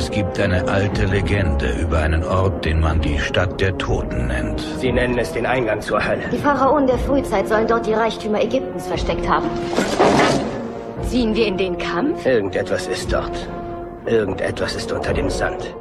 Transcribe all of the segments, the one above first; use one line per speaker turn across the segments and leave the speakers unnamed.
Es gibt eine alte Legende über einen Ort, den man die Stadt der Toten nennt.
Sie nennen es den Eingang zur Hölle.
Die Pharaonen der Frühzeit sollen dort die Reichtümer Ägyptens versteckt haben. Ziehen wir in den Kampf?
Irgendetwas ist dort. Irgendetwas ist unter dem Sand.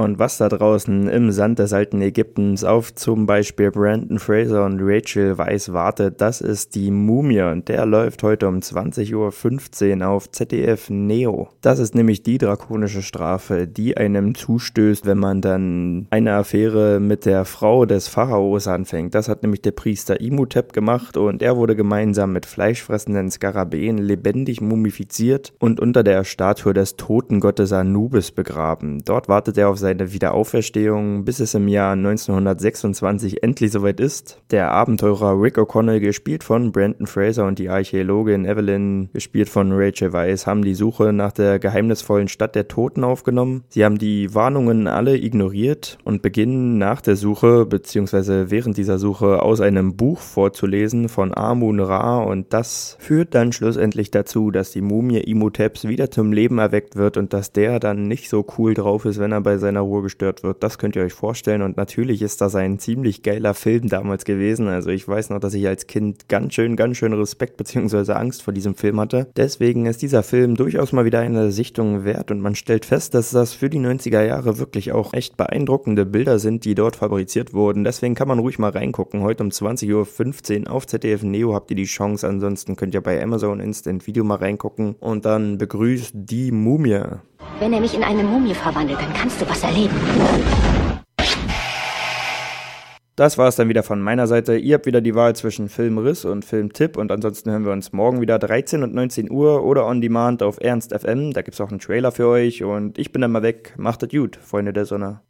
Und was da draußen im Sand des alten Ägyptens auf zum Beispiel Brandon Fraser und Rachel Weiss wartet, das ist die Mumie und der läuft heute um 20.15 Uhr auf ZDF Neo. Das ist nämlich die drakonische Strafe, die einem zustößt, wenn man dann eine Affäre mit der Frau des Pharaos anfängt. Das hat nämlich der Priester Imhotep gemacht und er wurde gemeinsam mit fleischfressenden Skarabäen lebendig mumifiziert und unter der Statue des Totengottes Anubis begraben. Dort wartet er auf seine seine Wiederauferstehung, bis es im Jahr 1926 endlich soweit ist. Der Abenteurer Rick O'Connell, gespielt von Brandon Fraser und die Archäologin Evelyn, gespielt von Rachel Weisz, haben die Suche nach der geheimnisvollen Stadt der Toten aufgenommen. Sie haben die Warnungen alle ignoriert und beginnen nach der Suche bzw. während dieser Suche aus einem Buch vorzulesen von Amun Ra und das führt dann schlussendlich dazu, dass die Mumie Imhoteps wieder zum Leben erweckt wird und dass der dann nicht so cool drauf ist, wenn er bei seiner Ruhe gestört wird. Das könnt ihr euch vorstellen. Und natürlich ist das ein ziemlich geiler Film damals gewesen. Also ich weiß noch, dass ich als Kind ganz schön, ganz schön Respekt bzw. Angst vor diesem Film hatte. Deswegen ist dieser Film durchaus mal wieder eine Sichtung wert und man stellt fest, dass das für die 90er Jahre wirklich auch echt beeindruckende Bilder sind, die dort fabriziert wurden. Deswegen kann man ruhig mal reingucken. Heute um 20.15 Uhr auf ZDF Neo habt ihr die Chance. Ansonsten könnt ihr bei Amazon Instant Video mal reingucken. Und dann begrüßt die Mumie.
Wenn er mich in eine Mumie verwandelt, dann kannst du was erleben.
Das war es dann wieder von meiner Seite. Ihr habt wieder die Wahl zwischen Filmriss und Filmtipp und ansonsten hören wir uns morgen wieder 13 und 19 Uhr oder on demand auf Ernst FM. Da gibt es auch einen Trailer für euch und ich bin dann mal weg. Macht es gut, Freunde der Sonne.